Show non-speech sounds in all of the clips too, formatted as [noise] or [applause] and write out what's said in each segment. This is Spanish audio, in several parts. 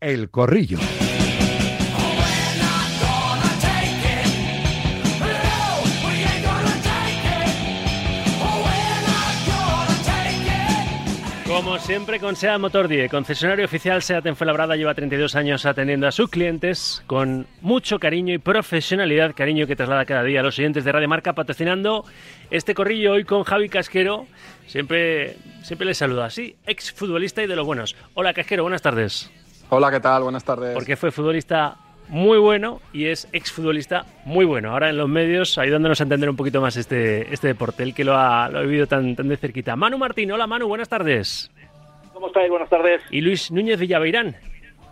El Corrillo. Como siempre con SEAT Motor 10, concesionario oficial SEAT en Fuenlabrada lleva 32 años atendiendo a sus clientes con mucho cariño y profesionalidad, cariño que traslada cada día a los oyentes de Radio Marca patrocinando este corrillo hoy con Javi Casquero. Siempre, siempre le saludo así, ex futbolista y de los buenos. Hola Casquero, buenas tardes. Hola, ¿qué tal? Buenas tardes. Porque fue futbolista muy bueno y es exfutbolista muy bueno. Ahora en los medios, ayudándonos a entender un poquito más este, este deporte, el que lo ha, lo ha vivido tan, tan de cerquita. Manu Martín, hola Manu, buenas tardes. ¿Cómo estáis? Buenas tardes. Y Luis Núñez Villaveirán,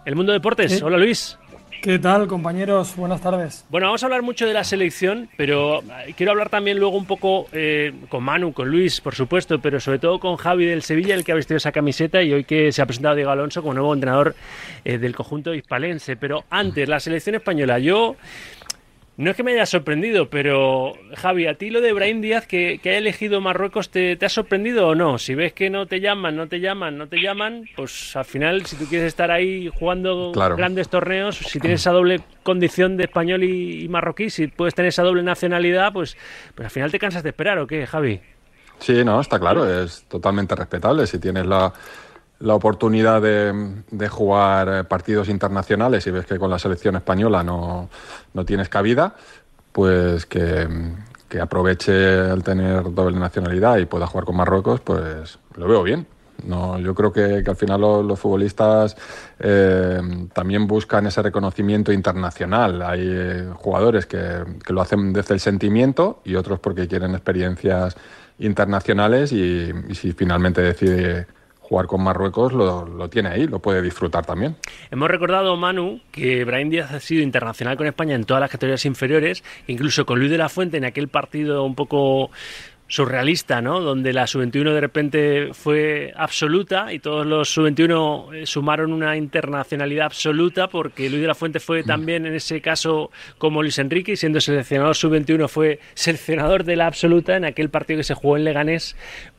El Mundo Deportes. Hola Luis. ¿Qué tal, compañeros? Buenas tardes. Bueno, vamos a hablar mucho de la selección, pero eh, quiero hablar también luego un poco eh, con Manu, con Luis, por supuesto, pero sobre todo con Javi del Sevilla, el que ha vestido esa camiseta y hoy que se ha presentado Diego Alonso como nuevo entrenador eh, del conjunto hispalense. Pero antes, la selección española. Yo no es que me haya sorprendido, pero Javi, ¿a ti lo de Brahim Díaz que, que haya elegido Marruecos te, te ha sorprendido o no? Si ves que no te llaman, no te llaman, no te llaman, pues al final, si tú quieres estar ahí jugando Claro. grandes torneos, si tienes esa doble condición de español y, y marroquí, si puedes tener esa doble nacionalidad, pues, pues al final te cansas de esperar, ¿o qué, Javi? Sí, no, está claro, es totalmente respetable. Si tienes la, la oportunidad de, de jugar eh, partidos internacionales y ves que con la selección española no, no tienes cabida, pues que, que aproveche el tener doble nacionalidad y pueda jugar con Marruecos, pues lo veo bien. No, yo creo que, al final lo- los, futbolistas eh, también buscan ese reconocimiento internacional. Hay eh, jugadores que, que lo hacen desde el sentimiento y otros porque quieren experiencias internacionales y si finalmente decide jugar con Marruecos, lo, lo tiene ahí, lo puede disfrutar también. Hemos recordado, Manu, que Brahim Díaz ha sido internacional con España en todas las categorías inferiores, incluso con Luis de la Fuente en aquel partido un poco surrealista, ¿no? Donde la sub-21 de repente fue absoluta y todos los sub-21 eh, sumaron una internacionalidad absoluta porque Luis de la Fuente fue también en ese caso como Luis Enrique y siendo seleccionador sub-21 fue seleccionador de la absoluta en aquel partido que se jugó en Leganés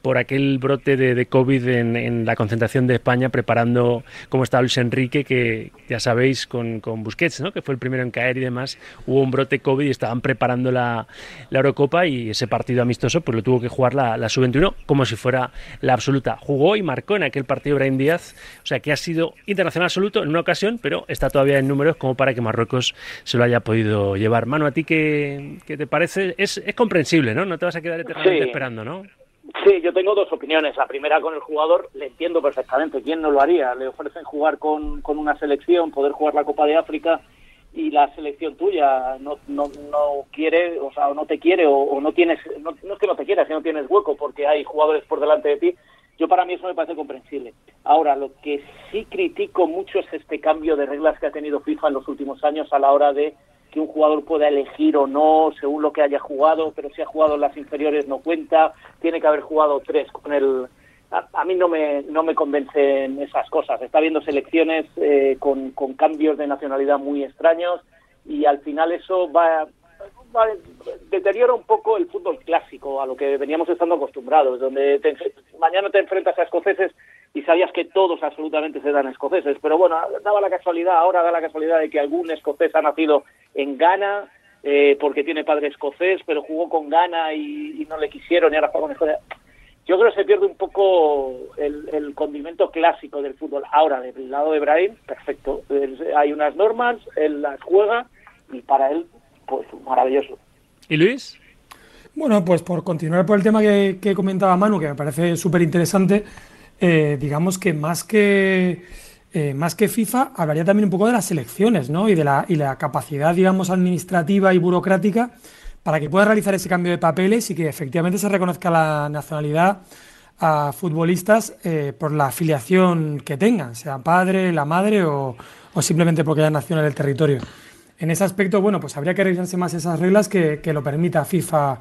por aquel brote de, de COVID en, en la concentración de España preparando cómo estaba Luis Enrique que ya sabéis con, con Busquets, ¿no? Que fue el primero en caer y demás. Hubo un brote COVID y estaban preparando la, la Eurocopa y ese partido amistoso pues lo tuvo que jugar la, la sub-21 como si fuera la absoluta. Jugó y marcó en aquel partido Brahim Díaz, o sea que ha sido internacional absoluto en una ocasión, pero está todavía en números como para que Marruecos se lo haya podido llevar. Mano, ¿a ti qué, qué te parece? Es, es comprensible, ¿no? No te vas a quedar eternamente Sí. esperando, ¿no? Sí, yo tengo dos opiniones. La primera con el jugador, le entiendo perfectamente. ¿Quién no lo haría? Le ofrecen jugar con, con una selección, poder jugar la Copa de África y la selección tuya no, no, no quiere, o sea, no te quiere, o, o no tienes, no, no es que no te quiera, sino tienes hueco porque hay jugadores por delante de ti. Yo para mí eso me parece comprensible. Ahora, lo que sí critico mucho es este cambio de reglas que ha tenido FIFA en los últimos años a la hora de que un jugador pueda elegir o no según lo que haya jugado, pero si ha jugado en las inferiores no cuenta, tiene que haber jugado tres con el... A, a mí no me, no me convencen esas cosas. Está habiendo selecciones eh, con, con cambios de nacionalidad muy extraños y al final eso va, va- deteriora un poco el fútbol clásico a lo que veníamos estando acostumbrados, donde te mañana te enfrentas a escoceses y sabías que todos absolutamente serán escoceses, pero bueno, daba la casualidad, ahora da la casualidad de que algún escocés ha nacido en Ghana eh, porque tiene padre escocés, pero jugó con Ghana y, y no le quisieron y ahora juega con Escocia. Yo creo que se pierde un poco el, el condimento clásico del fútbol. Ahora, del lado de Brahim, perfecto. Hay unas normas, él las juega y para él, pues maravilloso. ¿Y Luis? Bueno, pues por continuar por el tema que, que comentaba Manu, que me parece súper interesante, eh, digamos que más que eh, más que FIFA, hablaría también un poco de las selecciones, ¿no? Y de la, y la capacidad, digamos, administrativa y burocrática para que pueda realizar ese cambio de papeles y que efectivamente se reconozca la nacionalidad a futbolistas eh, por la afiliación que tengan, sea padre, la madre o, o simplemente porque hayan nacido en el territorio. En ese aspecto, bueno, pues habría que revisarse más esas reglas que, que lo permita FIFA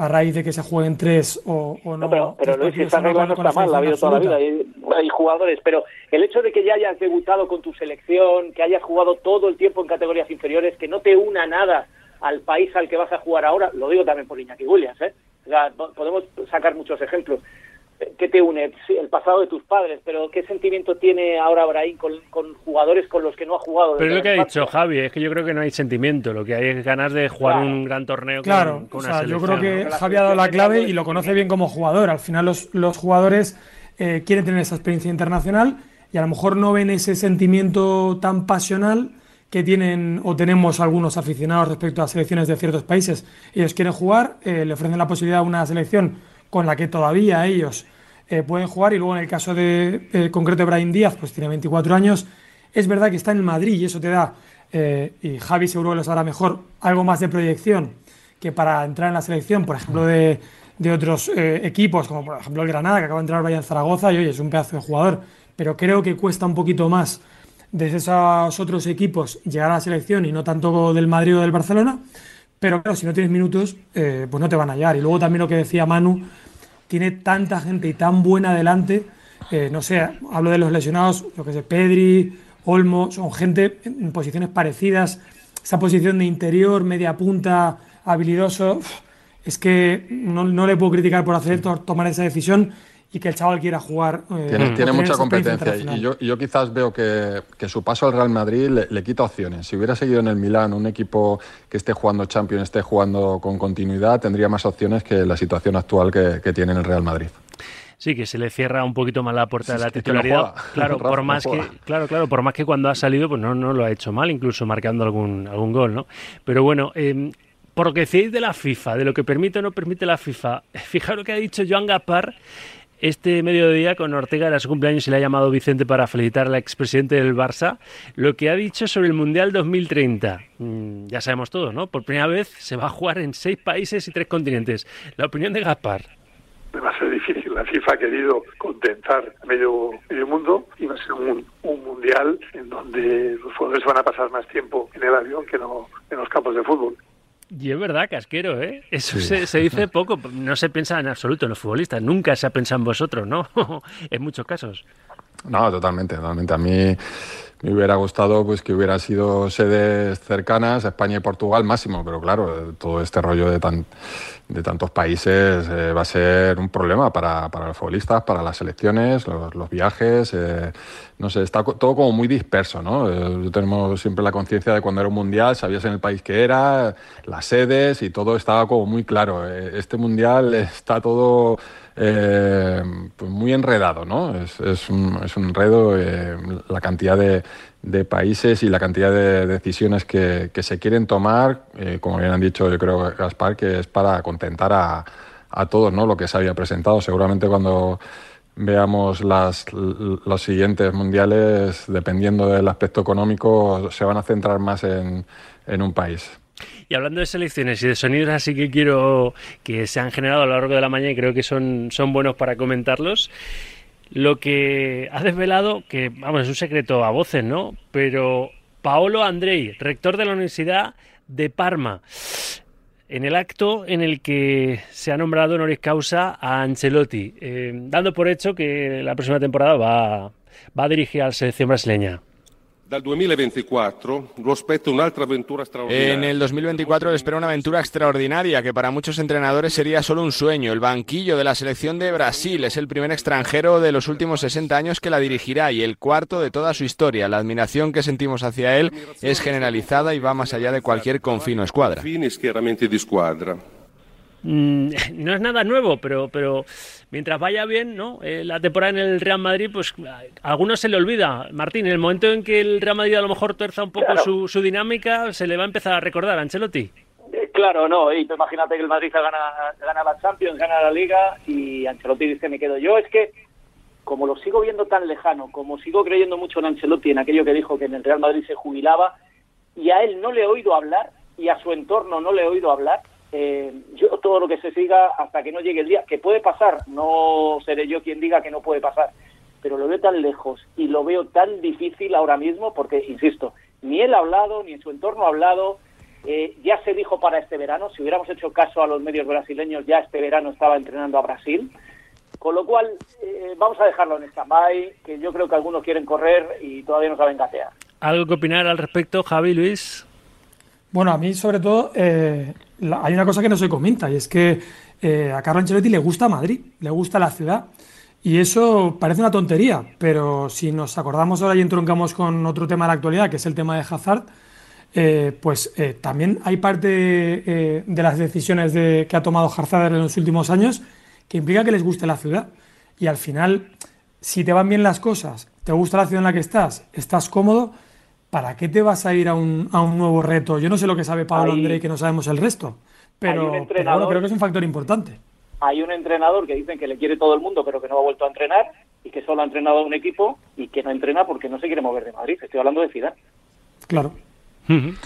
a raíz de que se jueguen tres o, o no. No, pero, pero Luis, partidos esa regla no está mal, la ha habido toda la vida. Hay, hay jugadores, pero el hecho de que ya hayas debutado con tu selección, que hayas jugado todo el tiempo en categorías inferiores, que no te una nada al país al que vas a jugar ahora, lo digo también por Iñaki Williams, ¿eh? O sea, po- podemos sacar muchos ejemplos. ¿Qué te une? el pasado de tus padres, pero ¿qué sentimiento tiene ahora Brahim con, con jugadores con los que no ha jugado? Pero es lo que ha dicho Javi, es que yo creo que no hay sentimiento, lo que hay es ganas de jugar un gran torneo claro, con, con Yo creo que Javi ha dado la clave y lo conoce bien como jugador. Al final los, los jugadores eh, quieren tener esa experiencia internacional y a lo mejor no ven ese sentimiento tan pasional que tienen o tenemos algunos aficionados respecto a selecciones de ciertos países. Ellos quieren jugar, eh, le ofrecen la posibilidad a una selección con la que todavía ellos eh, pueden jugar y luego en el caso de eh, concreto de Brian Díaz, pues tiene 24 años, es verdad que está en Madrid y eso te da, y Javi seguro que lo sabrá mejor, algo más de proyección que para entrar en la selección, por ejemplo, de, de otros equipos, como por ejemplo el Granada, que acaba de entrar Brian Zaragoza, y oye, es un pedazo de jugador, pero creo que cuesta un poquito más desde esos otros equipos llegar a la selección y no tanto del Madrid o del Barcelona. Pero claro, si no tienes minutos, eh, pues no te van a hallar. Y luego también lo que decía Manu, tiene tanta gente y tan buena adelante. Eh, no sé, hablo de los lesionados, lo que sé, Pedri, Olmo, son gente en posiciones parecidas. Esa posición de interior, media punta, habilidoso. Es que no, no le puedo criticar por hacer tomar esa decisión y que el chaval quiera jugar. Eh, tiene, mucha competencia y yo, yo, quizás veo que, que, su paso al Real Madrid le, quita opciones. Si hubiera seguido en el Milán, un equipo que esté jugando Champions, esté jugando con continuidad, tendría más opciones que la situación actual que, que tiene en el Real Madrid. Sí, que se le cierra un poquito más la puerta de la [laughs] titularidad. claro, [laughs] por más que, claro, claro, por más que cuando ha salido, pues no, no lo ha hecho mal, incluso marcando algún, algún gol, ¿no? Pero bueno, eh, por lo que decís de la FIFA, de lo que permite o no permite la FIFA, [laughs] fijaros lo que ha dicho Joan Gaspar este mediodía con Ortega era su cumpleaños y le ha llamado Vicente para felicitar al expresidente del Barça. Lo que ha dicho sobre el Mundial 2030. Mm, ya sabemos todo, ¿no? Por primera vez se va a jugar en seis países y tres continentes. La opinión de Gaspar. Va a ser difícil. La FIFA ha querido contentar a medio, medio mundo y va a ser un, un mundial en donde los jugadores van a pasar más tiempo en el avión que no en los campos de fútbol. Y es verdad, casquero, ¿eh? Eso se, dice poco, no se piensa en absoluto en los futbolistas, nunca se ha pensado en vosotros, ¿no? [laughs] en muchos casos. No, totalmente, totalmente. A mí me hubiera gustado pues que hubiera sido sedes cercanas, España y Portugal máximo, pero claro, todo este rollo de, tan, de tantos países eh, va a ser un problema para, para, los futbolistas, para las selecciones, los, viajes, eh, no sé, está todo como muy disperso, ¿no? Eh, tenemos siempre la conciencia de cuando era un mundial, sabías en el país que era, las sedes y todo estaba como muy claro. este mundial está todo pues muy enredado, ¿no? Es, es, un, es un, enredo la cantidad de, de, países y la cantidad de decisiones que, que se quieren tomar, como bien han dicho yo creo Gaspar, que es para contentar a, a todos, ¿no? Lo que se había presentado. Seguramente cuando veamos las, los siguientes mundiales, dependiendo del aspecto económico, se van a centrar más en, en un país. Y hablando de selecciones y de sonidos, así que quiero que se han generado a lo largo de la mañana y creo que son, son buenos para comentarlos. Lo que ha desvelado, que vamos, es un secreto a voces, ¿no? Pero Paolo Andrei, rector de la Universidad de Parma, en el acto en el que se ha nombrado honoris causa a Ancelotti, eh, dando por hecho que la próxima temporada va, va a dirigir a la selección brasileña. En el 2024 espera una aventura extraordinaria que para muchos entrenadores sería solo un sueño. El banquillo de la selección de Brasil es el primer extranjero de los últimos 60 años que la dirigirá y el cuarto de toda su historia. La admiración que sentimos hacia él es generalizada y va más allá de cualquier confino escuadra. Mm, [laughs] no es nada nuevo, pero, pero mientras vaya bien, ¿no? Eh, la temporada en el Real Madrid, pues a algunos se le olvida. Martín, en el momento en que el Real Madrid a lo mejor tuerza un poco su, su, dinámica, se le va a empezar a recordar a Ancelotti. Eh, claro, no, y imagínate que el Madrid gana, gana la Champions, gana la Liga y Ancelotti dice me quedo yo. Es que como lo sigo viendo tan lejano, como sigo creyendo mucho en Ancelotti, en aquello que dijo que en el Real Madrid se jubilaba, y a él no le he oído hablar, y a su entorno no le he oído hablar, eh, yo todo lo que se siga hasta que no llegue el día, que puede pasar, no seré yo quien diga que no puede pasar, pero lo veo tan lejos y lo veo tan difícil ahora mismo porque, insisto, ni él ha hablado, ni en su entorno ha hablado, eh, ya se dijo para este verano, si hubiéramos hecho caso a los medios brasileños, ya este verano estaba entrenando a Brasil, con lo cual eh, vamos a dejarlo en stand-by, que yo creo que algunos quieren correr y todavía no saben gatear. ¿Algo que opinar al respecto, Javi Luis? Bueno, a mí sobre todo eh, hay una cosa que no se comenta y es que eh, a Carlo Ancelotti le gusta Madrid, le gusta la ciudad. Y eso parece una tontería, pero si nos acordamos ahora y entroncamos con otro tema de la actualidad, que es el tema de Hazard, eh, pues eh, también hay parte de las decisiones de, que ha tomado Hazard en los últimos años que implica que les guste la ciudad. Y al final, si te van bien las cosas, te gusta la ciudad en la que estás, estás cómodo, ¿para qué te vas a ir a un, a un nuevo reto? Yo no sé lo que sabe Pablo André que no sabemos el resto, pero, creo que es un factor importante. Hay un entrenador que dicen que le quiere todo el mundo, pero que no ha vuelto a entrenar y que solo ha entrenado a un equipo y que no entrena porque no se quiere mover de Madrid. Estoy hablando de Zidane. Claro.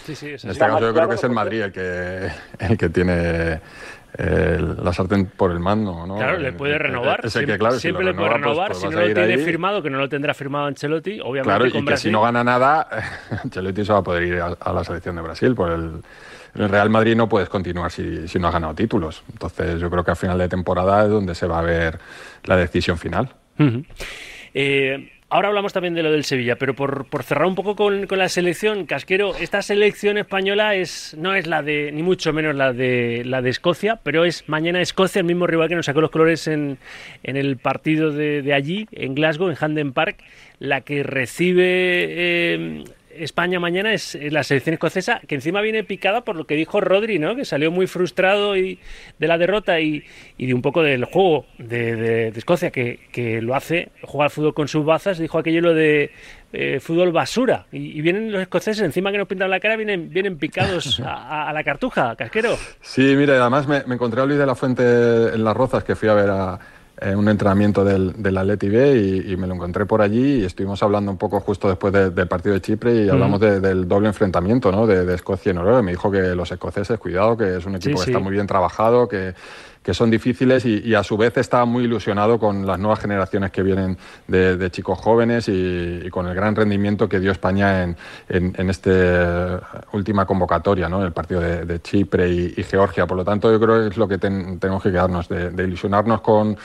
Sí, sí, en este caso yo creo que es el Madrid el que, el que tiene la sartén por el mando. ¿no? Claro, le puede renovar. siempre, le puede pues, renovar. Pues si no lo tiene firmado, que no lo tendrá firmado Ancelotti, obviamente. Claro, y que si no gana nada, [laughs] Ancelotti se va a poder ir a, la selección de Brasil. Por el, el, Real Madrid no puedes continuar si, si no has ganado títulos. Entonces, yo creo que a final de temporada es donde se va a ver la decisión final. eh, Ahora hablamos también de lo del Sevilla, pero por, cerrar un poco con, la selección, Casquero, esta selección española es no es la de, ni mucho menos la de la de Escocia, pero es mañana Escocia, el mismo rival que nos sacó los colores en, en el partido de, allí, en Glasgow, en Handen Park, la que recibe eh, España mañana es la selección escocesa, que encima viene picada por lo que dijo Rodri, ¿no? que salió muy frustrado y, de la derrota y, de un poco del juego de, Escocia, que, lo hace, juega al fútbol con sus bazas, dijo aquello lo de eh, fútbol basura. Y, vienen los escoceses, encima que nos pintan la cara, vienen, vienen picados [laughs] a, la cartuja, casquero. Sí, mire, además me, me encontré a Luis de la Fuente en Las Rozas, que fui a ver a en un entrenamiento del, del Atleti B y, me lo encontré por allí y estuvimos hablando un poco justo después del partido de Chipre y hablamos del doble enfrentamiento ¿no? de, Escocia y Noruega. Me dijo que los escoceses, cuidado, que es un equipo que está muy bien trabajado, que, que son difíciles y, a su vez está muy ilusionado con las nuevas generaciones que vienen de, chicos jóvenes y, con el gran rendimiento que dio España en, en, esta última convocatoria, ¿no? el partido de, Chipre y, Georgia. Por lo tanto, yo creo que es lo que tenemos que quedarnos, de ilusionarnos con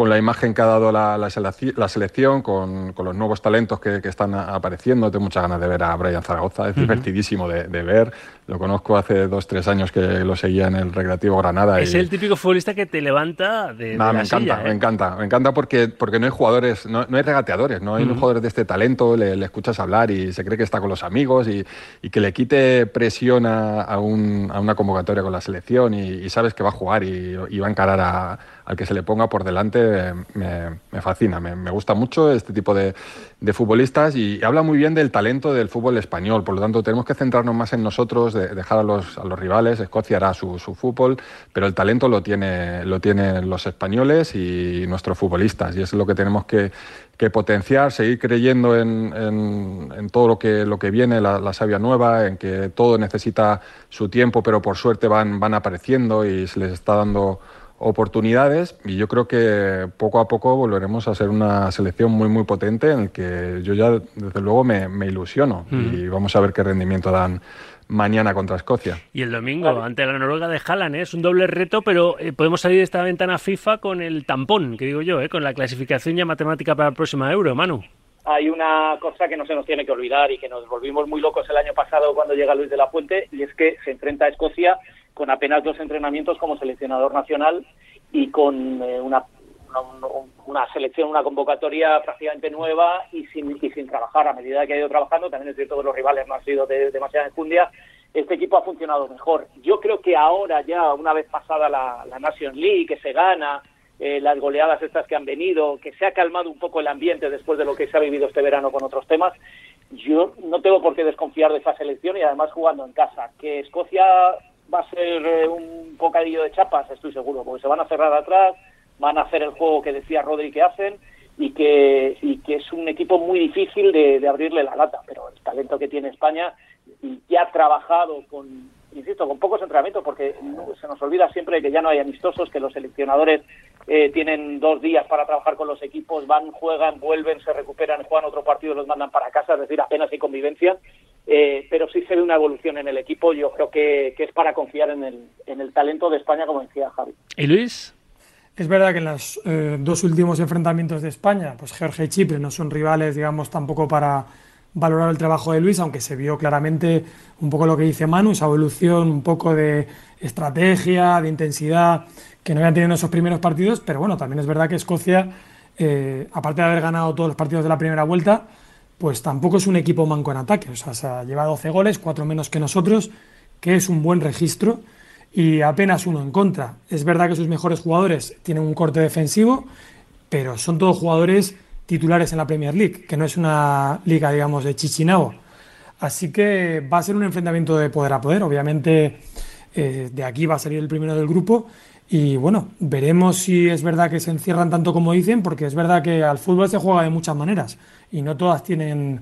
con la imagen que ha dado la, la, selección, con, con, los nuevos talentos que, que, están apareciendo. Tengo muchas ganas de ver a Brian Zaragoza, es divertidísimo de, de, ver. Lo conozco hace dos, tres años que lo seguía en el Recreativo Granada. Es el típico futbolista que te levanta de, Nah, me encanta, me ¿eh? encanta, me encanta porque, porque no hay jugadores, no, no hay regateadores, no hay jugadores de este talento, le, le, escuchas hablar y se cree que está con los amigos y, y que le quite presión a, a, un, a, una convocatoria con la selección y, y sabes que va a jugar y, y va a encarar a al que se le ponga por delante me, fascina, me, gusta mucho este tipo de, futbolistas y, habla muy bien del talento del fútbol español, por lo tanto tenemos que centrarnos más en nosotros, dejar a los, a los rivales, Escocia hará su, fútbol, pero el talento lo, tiene, lo tienen los españoles y nuestros futbolistas. Y es lo que tenemos que, potenciar, seguir creyendo en, todo lo que, lo que viene, la, la, savia nueva, en que todo necesita su tiempo, pero por suerte van, van apareciendo y se les está dando oportunidades y yo creo que poco a poco volveremos a ser una selección muy muy potente en el que yo ya desde luego me, ilusiono y vamos a ver qué rendimiento dan mañana contra Escocia. Y el domingo ante la Noruega de Haaland, ¿eh? es un doble reto, pero eh, podemos salir de esta ventana FIFA con el tampón, que digo yo, ¿eh? con la clasificación ya matemática para la próxima Euro, Manu. Hay una cosa que no se nos tiene que olvidar y que nos volvimos muy locos el año pasado cuando llega Luis de la Fuente, y es que se enfrenta a Escocia con apenas dos entrenamientos como seleccionador nacional y con eh, una, una, selección, una convocatoria prácticamente nueva y sin, y sin trabajar a medida que ha ido trabajando. También es cierto que los rivales no han sido de demasiada enjundia. Este equipo ha funcionado mejor. Yo creo que ahora ya, una vez pasada la, la Nation League, que se gana, eh, las goleadas estas que han venido, que se ha calmado un poco el ambiente después de lo que se ha vivido este verano con otros temas, yo no tengo por qué desconfiar de esa selección y además jugando en casa. Que Escocia va a ser eh, un bocadillo de chapas, estoy seguro, porque se van a cerrar atrás, van a hacer el juego que decía Rodri que hacen y que, y que es un equipo muy difícil de, abrirle la lata, pero el talento que tiene España y ya ha trabajado con, insisto, con pocos entrenamientos, porque se nos olvida siempre que ya no hay amistosos, que los seleccionadores eh, tienen dos días para trabajar con los equipos, van, juegan, vuelven, se recuperan, juegan otro partido, los mandan para casa, es decir, apenas hay convivencia eh, pero sí se ve una evolución en el equipo. Yo creo que, es para confiar en el, en el talento de España, como decía Javi. ¿Y Luis? Es verdad que en los eh, dos últimos enfrentamientos de España, pues Georgia y Chipre no son rivales, digamos, tampoco para, valorado el trabajo de Luis, aunque se vio claramente un poco lo que dice Manu, esa evolución un poco de estrategia, de intensidad que no habían tenido en esos primeros partidos, pero bueno, también es verdad que Escocia, eh, aparte de haber ganado todos los partidos de la primera vuelta, pues tampoco es un equipo manco en ataque, o sea, se ha llevado 12 goles, cuatro menos que nosotros, que es un buen registro y apenas uno en contra. Es verdad que sus mejores jugadores tienen un corte defensivo, pero son todos jugadores titulares en la Premier League, que no es una liga, digamos, de chichinabo. Así que va a ser un enfrentamiento de poder a poder. Obviamente, eh, de aquí va a salir el primero del grupo. Y bueno, veremos si es verdad que se encierran tanto como dicen, porque es verdad que al fútbol se juega de muchas maneras y no todas tienen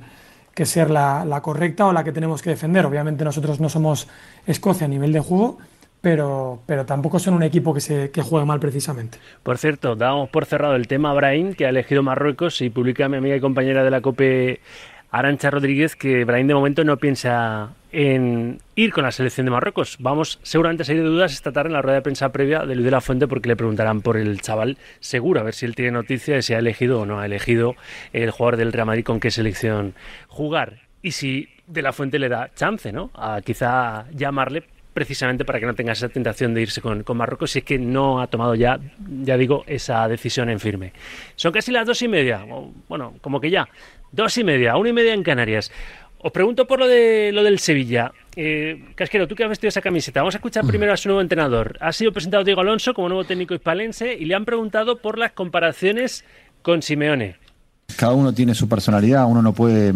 que ser la, correcta o la que tenemos que defender. Obviamente nosotros no somos Escocia a nivel de juego, pero, pero tampoco son un equipo que, se, que juegue mal precisamente. Por cierto, damos por cerrado el tema Brain, que ha elegido Marruecos, y publica mi amiga y compañera de la COPE, Arancha Rodríguez, que Brain de momento no piensa en ir con la selección de Marruecos. Vamos seguramente a salir de dudas esta tarde en la rueda de prensa previa de Luis de la Fuente porque le preguntarán por el chaval seguro, a ver si él tiene noticia de si ha elegido o no ha elegido el jugador del Real Madrid con qué selección jugar. Y si de la Fuente le da chance, ¿no? A quizá llamarle precisamente para que no tenga esa tentación de irse con, Marruecos si es que no ha tomado ya, ya digo, esa decisión en firme. Son casi las dos y media, bueno, como que ya, dos y media, una y media en Canarias. Os pregunto por lo de lo del Sevilla. Eh, Casquero, tú que has vestido esa camiseta, vamos a escuchar mm. primero a su nuevo entrenador. Ha sido presentado Diego Alonso como nuevo técnico hispalense y le han preguntado por las comparaciones con Simeone. Cada uno tiene su personalidad, uno no puede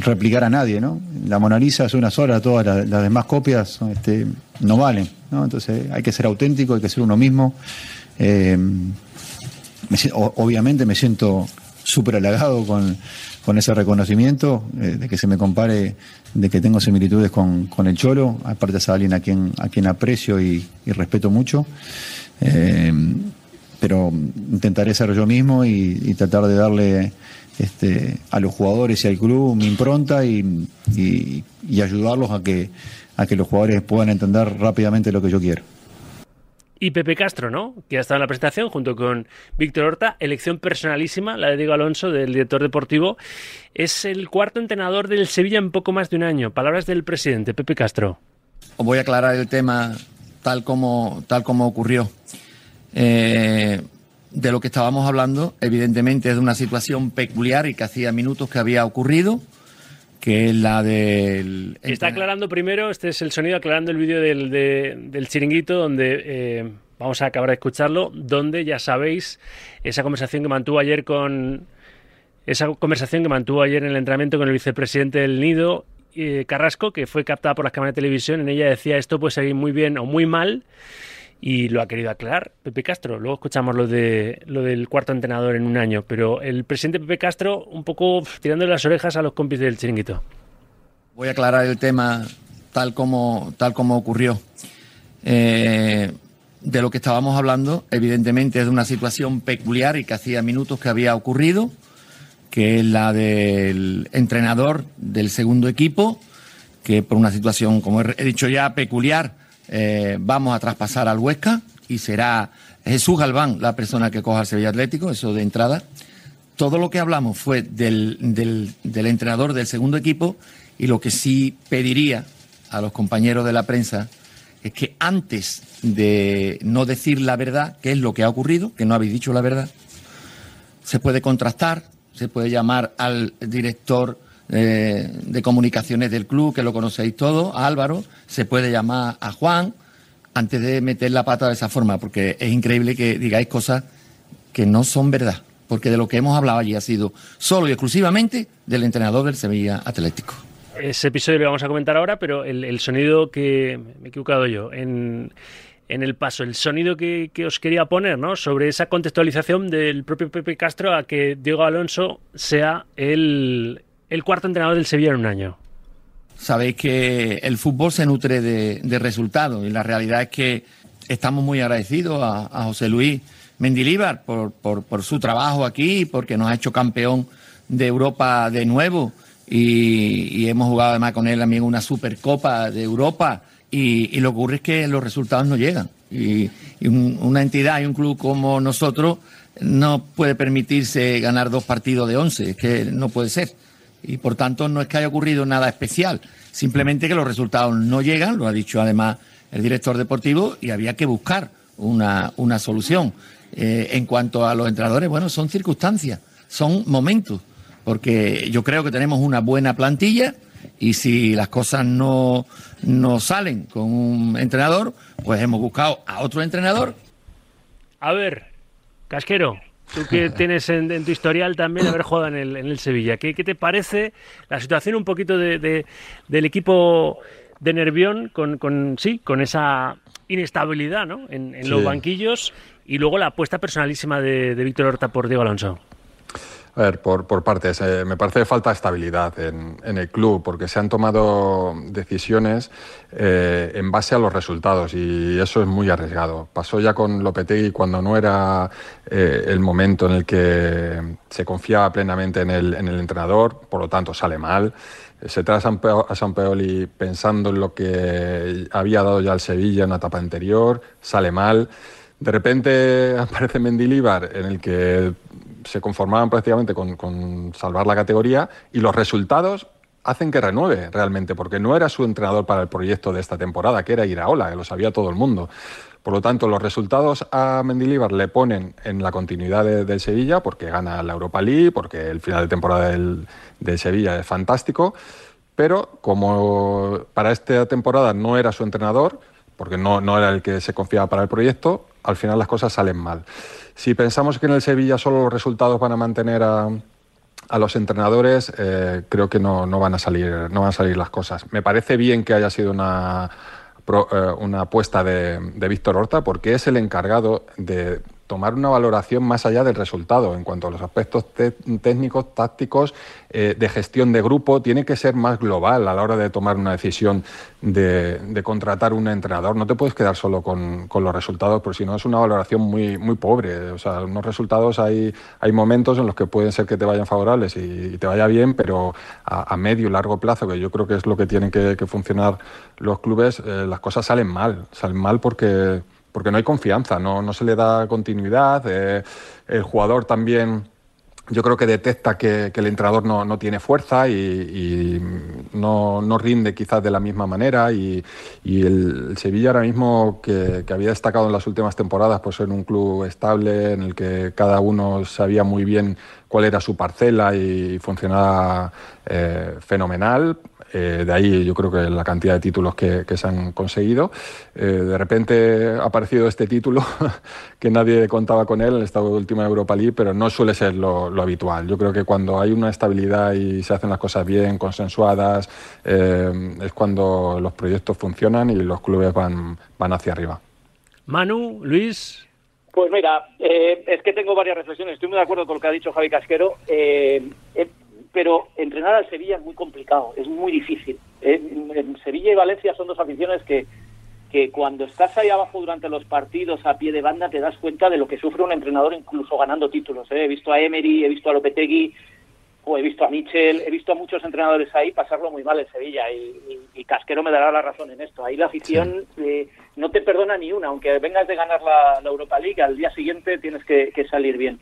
replicar a nadie, ¿no? La Mona Lisa es una sola, todas las, demás copias este, no valen, ¿no? Entonces hay que ser auténtico, hay que ser uno mismo. Eh, obviamente me siento súper halagado con, ese reconocimiento, eh, de que se me compare, de que tengo similitudes con, el Cholo, aparte es alguien a quien, a quien aprecio y, respeto mucho. Eh, pero intentaré ser yo mismo y tratar de darle este, a los jugadores y al club mi impronta y, ayudarlos a que, a que los jugadores puedan entender rápidamente lo que yo quiero. Y Pepe Castro, ¿no? Que ha estado en la presentación junto con Víctor Horta, elección personalísima, la de Diego Alonso, del director deportivo. Es el cuarto entrenador del Sevilla en poco más de un año. Palabras del presidente, Pepe Castro. Voy a aclarar el tema tal como, tal como ocurrió. Eh, de lo que estábamos hablando, evidentemente es de una situación peculiar y que hacía minutos que había ocurrido, que es la del... Está aclarando primero, este es el sonido aclarando el vídeo del, del chiringuito donde... Eh, vamos a acabar de escucharlo, donde ya sabéis esa conversación que mantuvo ayer con esa conversación que mantuvo ayer en el entrenamiento con el vicepresidente del Nido, eh, Carrasco, que fue captada por las cámaras de televisión. En ella decía esto puede salir muy bien o muy mal y lo ha querido aclarar Pepe Castro. Luego escuchamos lo, de, lo del cuarto entrenador en un año, pero el presidente Pepe Castro un poco tirándole las orejas a los compis del chiringuito. Voy a aclarar el tema tal como, tal como ocurrió. Eh, de lo que estábamos hablando, evidentemente es de una situación peculiar y que hacía minutos que había ocurrido, que es la del entrenador del segundo equipo, que por una situación, como he dicho ya, peculiar, eh, vamos a traspasar al Huesca y será Jesús Galván la persona que coja el Sevilla Atlético, eso de entrada. Todo lo que hablamos fue del, del, entrenador del segundo equipo y lo que sí pediría a los compañeros de la prensa es que antes de no decir la verdad, que es lo que ha ocurrido, que no habéis dicho la verdad, se puede contrastar, se puede llamar al director eh, de comunicaciones del club, que lo conocéis todos, a Álvaro, se puede llamar a Juan, antes de meter la pata de esa forma, porque es increíble que digáis cosas que no son verdad, porque de lo que hemos hablado allí ha sido solo y exclusivamente del entrenador del Sevilla Atlético. Ese episodio lo vamos a comentar ahora, pero el, sonido que me he equivocado yo en, en el paso, el sonido que, que, os quería poner, ¿no? Sobre esa contextualización del propio Pepe Castro a que Diego Alonso sea el, el cuarto entrenador del Sevilla en un año. Sabéis que el fútbol se nutre de, resultados y la realidad es que estamos muy agradecidos a, José Luis Mendilíbar por, por, su trabajo aquí, porque nos ha hecho campeón de Europa de nuevo y, hemos jugado además con él también una Supercopa de Europa y, lo que ocurre es que los resultados no llegan. Y, una entidad y un club como nosotros no puede permitirse ganar dos partidos de once, es que no puede ser. Y por tanto no es que haya ocurrido nada especial, simplemente que los resultados no llegan, lo ha dicho además el director deportivo, y había que buscar una, una solución. Eh, en cuanto a los entrenadores, bueno, son circunstancias, son momentos, porque yo creo que tenemos una buena plantilla y si las cosas no, no salen con un entrenador, pues hemos buscado a otro entrenador. A ver, Casquero, tú que [laughs] tienes en, tu historial también haber jugado en el, en el Sevilla, ¿qué, te parece la situación un poquito de, del equipo de Nervión con, con, sí, con esa inestabilidad ¿no? en, los banquillos y luego la apuesta personalísima de, de Víctor Horta por Diego Alonso? A ver, por, por partes. Eh, me parece que falta estabilidad en, el club porque se han tomado decisiones eh, en base a los resultados y eso es muy arriesgado. Pasó ya con Lopetegui cuando no era eh, el momento en el que se confiaba plenamente en el, en el entrenador, por lo tanto sale mal. Se trae a San Peoli pensando en lo que había dado ya el Sevilla en una etapa anterior, sale mal. De repente [laughs] aparece Mendilibar en el que se conformaban prácticamente con, salvar la categoría y los resultados hacen que renueve realmente, porque no era su entrenador para el proyecto de esta temporada, que era Iraola, que lo sabía todo el mundo. Por lo tanto, los resultados a Mendilibar le ponen en la continuidad del Sevilla, porque gana la Europa League, porque el final de temporada del, Sevilla es fantástico, pero como para esta temporada no era su entrenador, porque no, no era el que se confiaba para el proyecto, al final las cosas salen mal. Si pensamos que en el Sevilla solo los resultados van a mantener a, los entrenadores, eh, creo que no, van a salir, no van a salir las cosas. Me parece bien que haya sido una, eh, una apuesta de, de Víctor Horta, porque es el encargado de tomar una valoración más allá del resultado en cuanto a los aspectos técnicos, tácticos, eh, de gestión de grupo, tiene que ser más global a la hora de tomar una decisión de, contratar un entrenador. No te puedes quedar solo con, los resultados, porque si no es una valoración muy, pobre. O sea, unos resultados hay, hay momentos en los que pueden ser que te vayan favorables y, te vaya bien, pero a, medio y largo plazo, que yo creo que es lo que tienen que, funcionar los clubes, eh, las cosas salen mal. Salen mal porque porque no hay confianza, no, no se le da continuidad. Eh, el jugador también, yo creo que detecta que, el entrenador no, no tiene fuerza y, no, no, rinde quizás de la misma manera. Y, el, Sevilla ahora mismo, que, había destacado en las últimas temporadas por ser un club estable, en el que cada uno sabía muy bien cuál era su parcela y funcionaba eh, fenomenal, eh, de ahí yo creo que la cantidad de títulos que, se han conseguido. Eh, de repente ha aparecido este título [laughs] que nadie contaba con él en esta última Europa League, pero no suele ser lo, habitual. Yo creo que cuando hay una estabilidad y se hacen las cosas bien, consensuadas, eh, es cuando los proyectos funcionan y los clubes van, van hacia arriba. Manu, Luis. Pues mira, es que tengo varias reflexiones. Estoy muy de acuerdo con lo que ha dicho Javi Casquero pero entrenar al Sevilla es muy complicado, es muy difícil. En, Sevilla y Valencia son dos aficiones que, que cuando estás ahí abajo durante los partidos a pie de banda te das cuenta de lo que sufre un entrenador incluso ganando títulos. ¿eh? He visto a Emery, he visto a Lopetegui, o he visto a Michel, he visto a muchos entrenadores ahí pasarlo muy mal en Sevilla y, Casquero me dará la razón en esto. Ahí la afición eh, no te perdona ni una, aunque vengas de ganar la, Europa League, al día siguiente tienes que salir bien.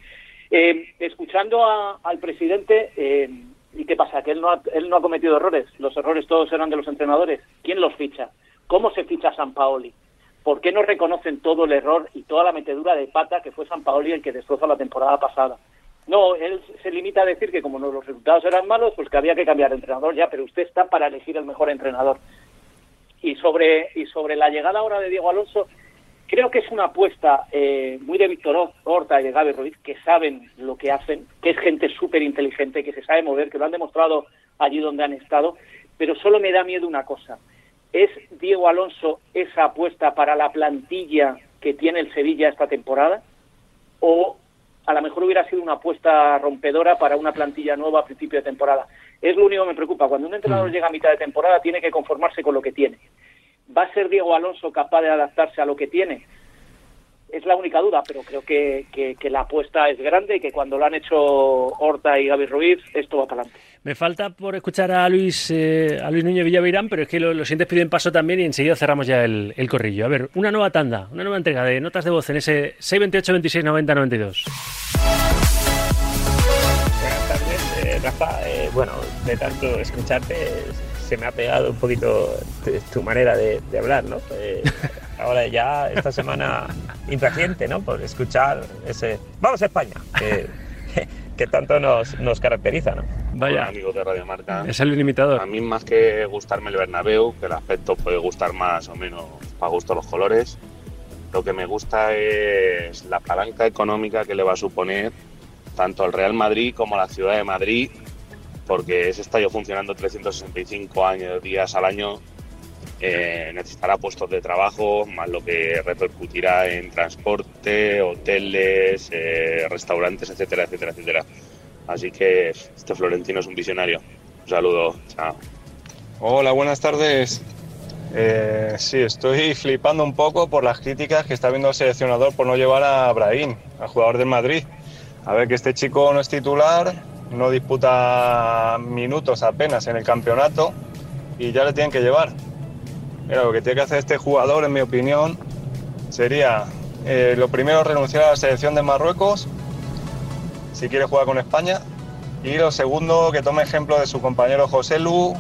Eh, escuchando al presidente, eh, ¿y qué pasa? Que él no, ha, él no ha cometido errores. Los errores todos eran de los entrenadores. ¿Quién los ficha? ¿Cómo se ficha a San Paoli? ¿Por qué no reconocen todo el error y toda la metedura de pata que fue San Paoli el que destrozó la temporada pasada? No, él se limita a decir que como los resultados eran malos, pues que había que cambiar de entrenador ya, pero usted está para elegir el mejor entrenador. Y sobre, y sobre la llegada ahora de Diego Alonso, Creo que es una apuesta eh, muy de Víctor Horta y de Gaby Ruiz, que saben lo que hacen, que es gente súper inteligente, que se sabe mover, que lo han demostrado allí donde han estado, pero solo me da miedo una cosa. ¿Es Diego Alonso esa apuesta para la plantilla que tiene el Sevilla esta temporada? ¿O a lo mejor hubiera sido una apuesta rompedora para una plantilla nueva a principio de temporada? Es lo único que me preocupa. Cuando un entrenador mm. llega a mitad de temporada tiene que conformarse con lo que tiene. ¿Va a ser Diego Alonso capaz de adaptarse a lo que tiene? Es la única duda, pero creo que, la apuesta es grande y que cuando lo han hecho Horta y Gaby Ruiz, esto va para adelante. Me falta por escuchar a Luis eh, a Luis Núñez Villavirán, pero es que los siguientes piden paso también y enseguida cerramos ya el, corrillo. A ver, una nueva tanda, una nueva entrega de notas de voz en ese 628 26 90 92. Rafa, eh, bueno, de tanto escucharte se me ha pegado un poquito tu manera de, hablar, ¿no? Eh, [laughs] ahora ya esta semana impaciente, ¿no? Por escuchar ese ¡Vamos a España! Que, [laughs] que tanto nos, nos caracteriza, ¿no? Vaya. amigos de Radio Marca. Es el limitador. A mí más que gustarme el Bernabéu, que el aspecto puede gustar más o menos para gusto los colores, lo que me gusta es la palanca económica que le va a suponer tanto al Real Madrid como a la ciudad de Madrid, porque ese estadio funcionando 365 años, días al año, eh, necesitará puestos de trabajo, más lo que repercutirá en transporte, hoteles, eh, restaurantes, etcétera, etcétera, etcétera. Así que este Florentino es un visionario. Un saludo, chao. Hola, buenas tardes. Eh, sí, estoy flipando un poco por las críticas que está viendo el seleccionador por no llevar a Brahim, al jugador del Madrid. A ver que este chico no es titular, no disputa minutos apenas en el campeonato y ya le tienen que llevar. Mira, lo que tiene que hacer este jugador, en mi opinión, sería eh, lo primero renunciar a la selección de Marruecos si quiere jugar con España y lo segundo que tome ejemplo de su compañero José Lu,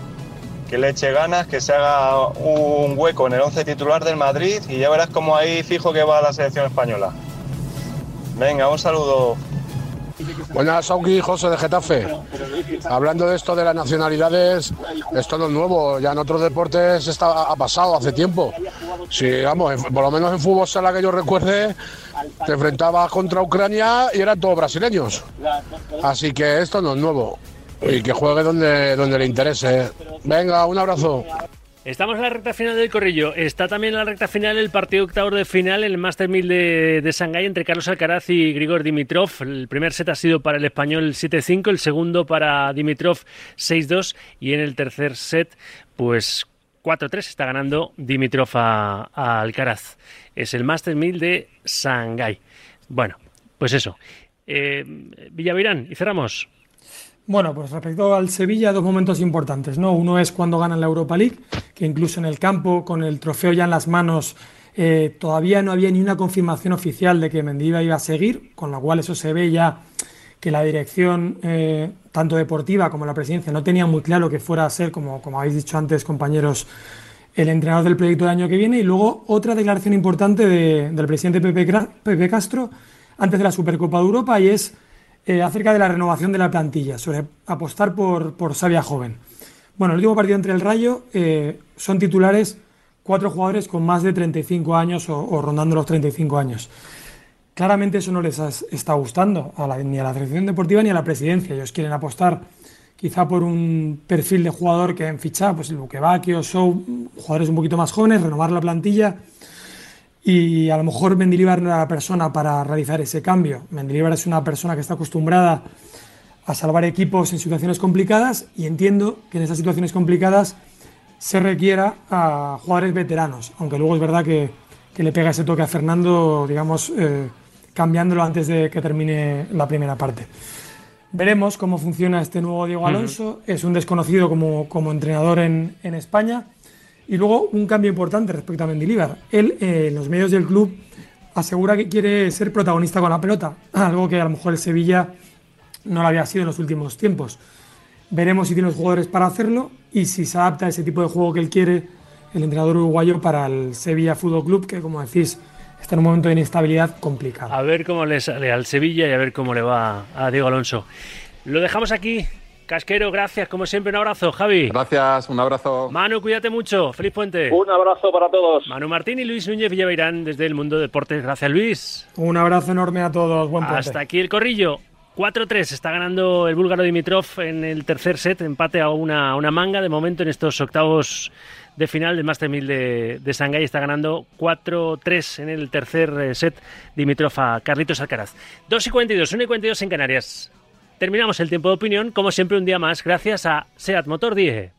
que le eche ganas, que se haga un hueco en el 11 titular del Madrid y ya verás cómo ahí fijo que va la selección española. Venga, un saludo. Buenas, Sauki, José de Getafe. Hablando de esto de las nacionalidades, esto no es nuevo, ya en otros deportes está, ha pasado hace tiempo. Sí, vamos, por lo menos en fútbol sala que yo recuerde, te enfrentabas contra Ucrania y eran todos brasileños. Así que esto no es nuevo. Y que juegue donde, donde le interese. Venga, un abrazo. Estamos en la recta final del corrillo. Está también en la recta final el partido octavo de final, el Master 1000 de, de Shanghái entre Carlos Alcaraz y Grigor Dimitrov. El primer set ha sido para el español 7-5, el segundo para Dimitrov 6-2 y en el tercer set, pues 4-3 está ganando Dimitrov a, Alcaraz. Es el Master 1000 de Shanghái. Bueno, pues eso. Eh, Villavirán, y cerramos. Bueno, pues respecto al Sevilla, dos momentos importantes, ¿no? Uno es cuando ganan la Europa League, que incluso en el campo, con el trofeo ya en las manos, eh, todavía no había ni una confirmación oficial de que Mendiva iba a seguir, con lo cual eso se ve ya que la dirección, eh, tanto deportiva como la presidencia, no tenía muy claro que fuera a ser, como, como habéis dicho antes, compañeros, el entrenador del proyecto del año que viene. Y luego otra declaración importante del presidente Pepe, Pepe Castro antes de la Supercopa de Europa y es eh, acerca de la renovación de la plantilla, sobre apostar por, por Sabia Joven. Bueno, el último partido entre el Rayo eh, son titulares cuatro jugadores con más de 35 años o, rondando los 35 años. Claramente eso no les está gustando ni a la Dirección Deportiva ni a la Presidencia. Ellos quieren apostar quizá por un perfil de jugador que en ficha, pues el o Show, jugadores un poquito más jóvenes, renovar la plantilla y a lo mejor Mendilibar no era la persona para realizar ese cambio. Mendilibar es una persona que está acostumbrada a salvar equipos en situaciones complicadas y entiendo que en esas situaciones complicadas se requiera a jugadores veteranos, aunque luego es verdad que, que le pega ese toque a Fernando, digamos, eh, cambiándolo antes de que termine la primera parte. Veremos cómo funciona este nuevo Diego Alonso. Es un desconocido como, como entrenador en, en España y luego un cambio importante respecto a Mendilibar. Él, eh, en los medios del club, asegura que quiere ser protagonista con la pelota, [laughs] algo que a lo mejor el Sevilla no lo había sido en los últimos tiempos. Veremos si tiene los jugadores para hacerlo y si se adapta a ese tipo de juego que él quiere el entrenador uruguayo para el Sevilla Fútbol Club, que como decís está en un momento de inestabilidad complicado. A ver cómo le sale al Sevilla y a ver cómo le va a Diego Alonso. Lo dejamos aquí. Casquero, gracias, como siempre, un abrazo, Javi. Gracias, un abrazo. Manu, cuídate mucho. Feliz puente. Un abrazo para todos. Manu Martín y Luis Núñez Villaveirán desde el mundo deportes. Gracias, Luis. Un abrazo enorme a todos. Buen puente. Hasta aquí el corrillo. 4-3 está ganando el búlgaro Dimitrov en el tercer set, empate a una, una manga de momento en estos octavos de final del Master 1000 de, de Shanghái. Está ganando 4-3 en el tercer eh, set Dimitrov a Carlitos Alcaraz. 2 y 42, 1 y 42 en Canarias. Terminamos el tiempo de opinión, como siempre, un día más, gracias a SEAT Motor 10.